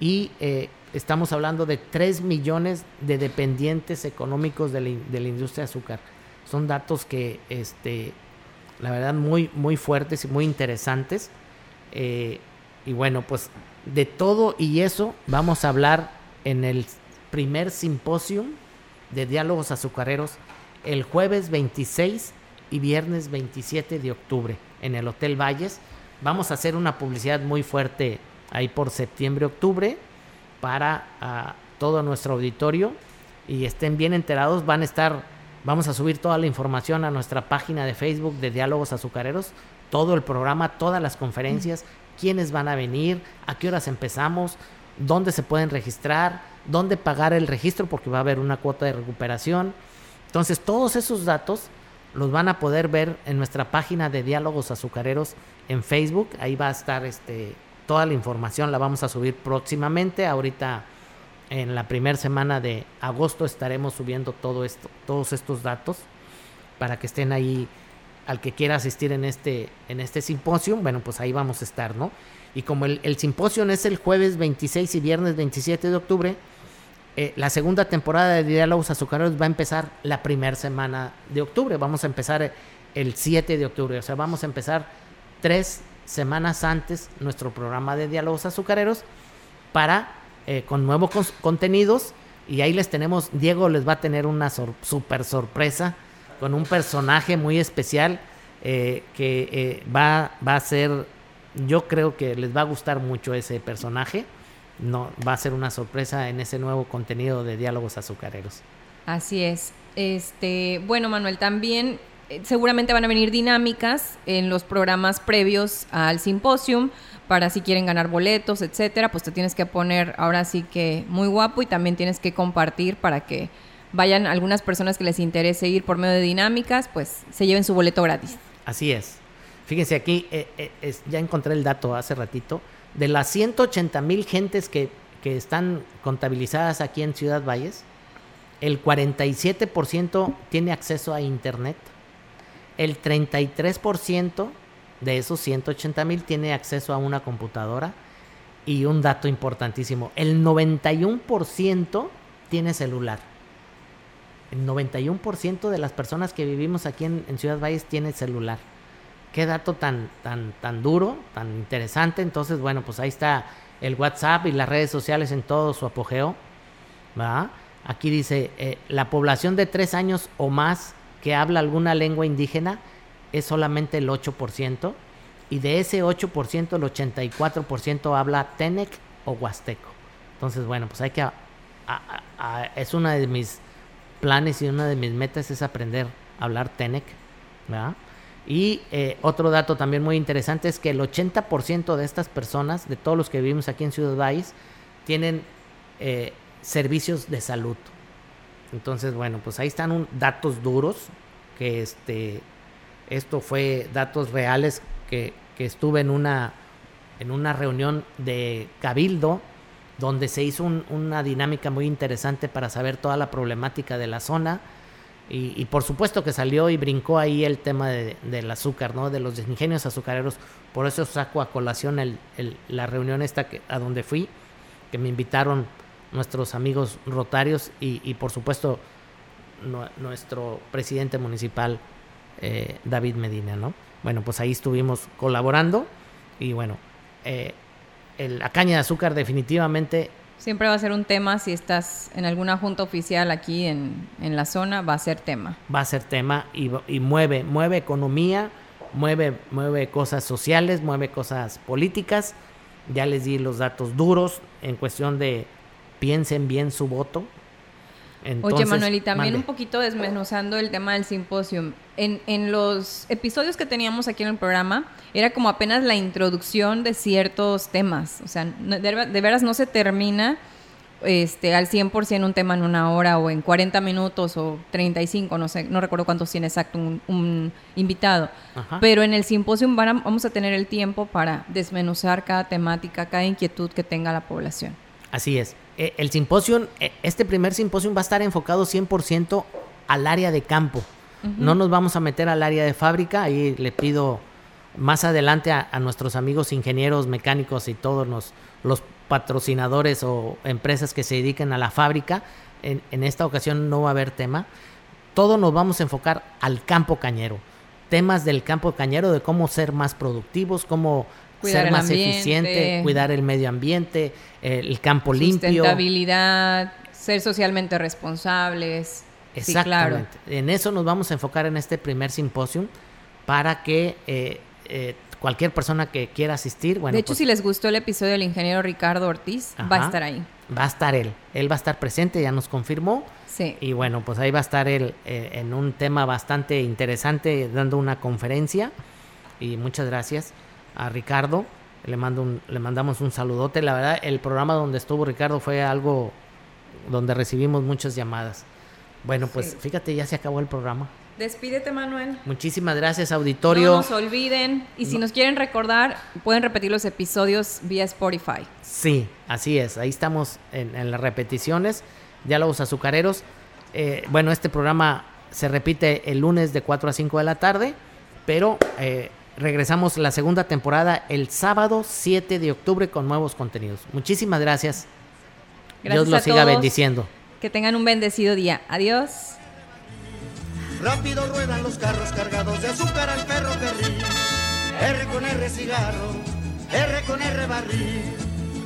Y eh, estamos hablando de 3 millones de dependientes económicos de la, industria de azúcar. Son datos que, este, la verdad, muy, fuertes y muy interesantes. Eh, y bueno, pues de todo y eso vamos a hablar en el primer simposio de diálogos azucareros el jueves 26 y viernes 27 de octubre en el Hotel Valles. Vamos a hacer una publicidad muy fuerte ahí por septiembre-octubre para ah, todo nuestro auditorio y estén bien enterados. Van a estar, vamos a subir toda la información a nuestra página de Facebook de Diálogos Azucareros, todo el programa, todas las conferencias, quiénes van a venir, a qué horas empezamos, dónde se pueden registrar, dónde pagar el registro porque va a haber una cuota de recuperación. Entonces, todos esos datos los van a poder ver en nuestra página de Diálogos Azucareros en Facebook. Ahí va a estar este, toda la información, la vamos a subir próximamente. Ahorita en la primera semana de agosto estaremos subiendo todo esto, todos estos datos. para que estén ahí al que quiera asistir en este, en este simposio, bueno, pues ahí vamos a estar, ¿no? Y como el, el simposio es el jueves 26 y viernes 27 de octubre, eh, la segunda temporada de Diálogos Azucareros va a empezar la primera semana de octubre. Vamos a empezar el 7 de octubre. O sea, vamos a empezar tres semanas antes nuestro programa de Diálogos Azucareros para eh, con nuevos contenidos. Y ahí les tenemos, Diego les va a tener una super sorpresa con un personaje muy especial eh, que va, va a ser, yo creo que les va a gustar mucho ese personaje no va a ser una sorpresa en ese nuevo contenido de diálogos azucareros. Así es. Este, bueno, Manuel, también eh, seguramente van a venir dinámicas en los programas previos al simposium para si quieren ganar boletos, etcétera, pues te tienes que poner ahora sí que muy guapo y también tienes que compartir para que vayan algunas personas que les interese ir por medio de dinámicas, pues se lleven su boleto gratis. Así es. Fíjense aquí, eh, eh, ya encontré el dato hace ratito de las 180 mil gentes que, están contabilizadas aquí en Ciudad Valles, el 47% tiene acceso a Internet, el 33% de esos 180 mil tiene acceso a una computadora. Y un dato importantísimo, el 91% tiene celular. El 91% de las personas que vivimos aquí en, en Ciudad Valles tiene celular qué dato tan, tan, tan duro, tan interesante. Entonces, bueno, pues ahí está el WhatsApp y las redes sociales en todo su apogeo. Aquí dice, eh, la población de tres años o más que habla alguna lengua indígena es solamente el 8%, y de ese 8%, el 84% habla Tenec o Huasteco. Entonces, bueno, pues hay que... es una de mis planes y una de mis metas es aprender a hablar Tenec, ¿verdad? Y eh, otro dato también muy interesante es que el 80% de estas personas, de todos los que vivimos aquí en Ciudad Valles, tienen eh, servicios de salud. Entonces, bueno, pues ahí están un, datos duros, que este, esto fue datos reales que, que estuve en una, en una reunión de Cabildo, donde se hizo una dinámica muy interesante para saber toda la problemática de la zona y, por supuesto que salió y brincó ahí el tema del azúcar, ¿no? De los ingenios azucareros. Por eso saco a colación el, la reunión esta que, a donde fui, que me invitaron nuestros amigos rotarios y, por supuesto nuestro presidente municipal eh, David Medina, ¿no? Bueno, pues ahí estuvimos colaborando y bueno, eh, la caña de azúcar definitivamente Siempre va a ser un tema, si estás en alguna junta oficial aquí en, la zona, va a ser tema. Va a ser tema y, y, mueve, mueve economía, mueve, mueve cosas sociales, mueve cosas políticas. Ya les di los datos duros en cuestión de piensen bien su voto, Oye, Manuel, y también un poquito desmenuzando el tema del simposio. En, en, los episodios que teníamos aquí en el programa, era como apenas la introducción de ciertos temas. O sea, de, veras no se termina este, al 100% un tema en una hora o en 40 minutos o 35, no sé, no recuerdo cuántos tiene exacto un, invitado. Pero en el simposio vamos a tener el tiempo para desmenuzar cada temática, cada inquietud que tenga la población. Así es. Eh, el simposio, eh, este primer simposio va a estar enfocado 100% al área de campo. No nos vamos a meter al área de fábrica. Ahí le pido más adelante a, nuestros amigos ingenieros, mecánicos y todos los, patrocinadores o empresas que se dediquen a la fábrica. En, en, esta ocasión no va a haber tema. Todo nos vamos a enfocar al campo cañero. Temas del campo cañero, de cómo ser más productivos, cómo ser más eficiente, cuidar el medio ambiente, el campo limpio. Sustentabilidad, ser socialmente responsables. Exactamente. En eso nos vamos a enfocar en este primer simposio para que eh, eh, cualquier persona que quiera asistir. Bueno, de hecho, pues si les gustó el episodio del ingeniero Ricardo Ortiz, va a estar ahí. Va a estar él. Él va a estar presente, ya nos confirmó. Sí. Y bueno, pues ahí va a estar él eh, en un tema bastante interesante, dando una conferencia. Y muchas gracias a Ricardo. Le, mando un, le mandamos un saludote. La verdad, el programa donde estuvo Ricardo fue algo donde recibimos muchas llamadas. Bueno, pues fíjate, ya se acabó el programa. Despídete, Manuel. Muchísimas gracias, auditorio. No nos olviden. Y si nos quieren recordar, pueden repetir los episodios vía Spotify. Sí, así es. Ahí estamos en, las repeticiones. Diálogos azucareros. Eh, bueno, este programa se repite el lunes de 4 a 5 de la tarde, pero eh, regresamos la segunda temporada el sábado 7 de octubre con nuevos contenidos. Muchísimas gracias. Gracias Dios los siga todos. bendiciendo. Que tengan un bendecido día. Adiós. Rápido ruedan los carros cargados de azúcar al ferrocarril. R con R cigarro, R con R barril.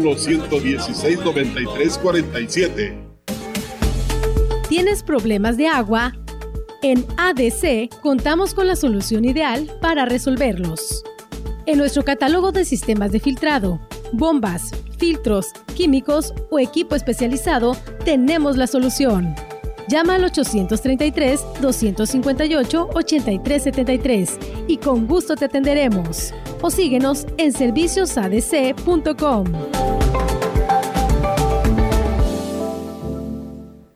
116 93 47. ¿Tienes problemas de agua? En ADC contamos con la solución ideal para resolverlos. En nuestro catálogo de sistemas de filtrado, bombas, filtros, químicos o equipo especializado, tenemos la solución. Llama al 833-258-8373 y con gusto te atenderemos. O síguenos en serviciosadc.com.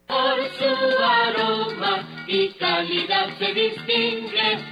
Por su aroma y calidad se distingue.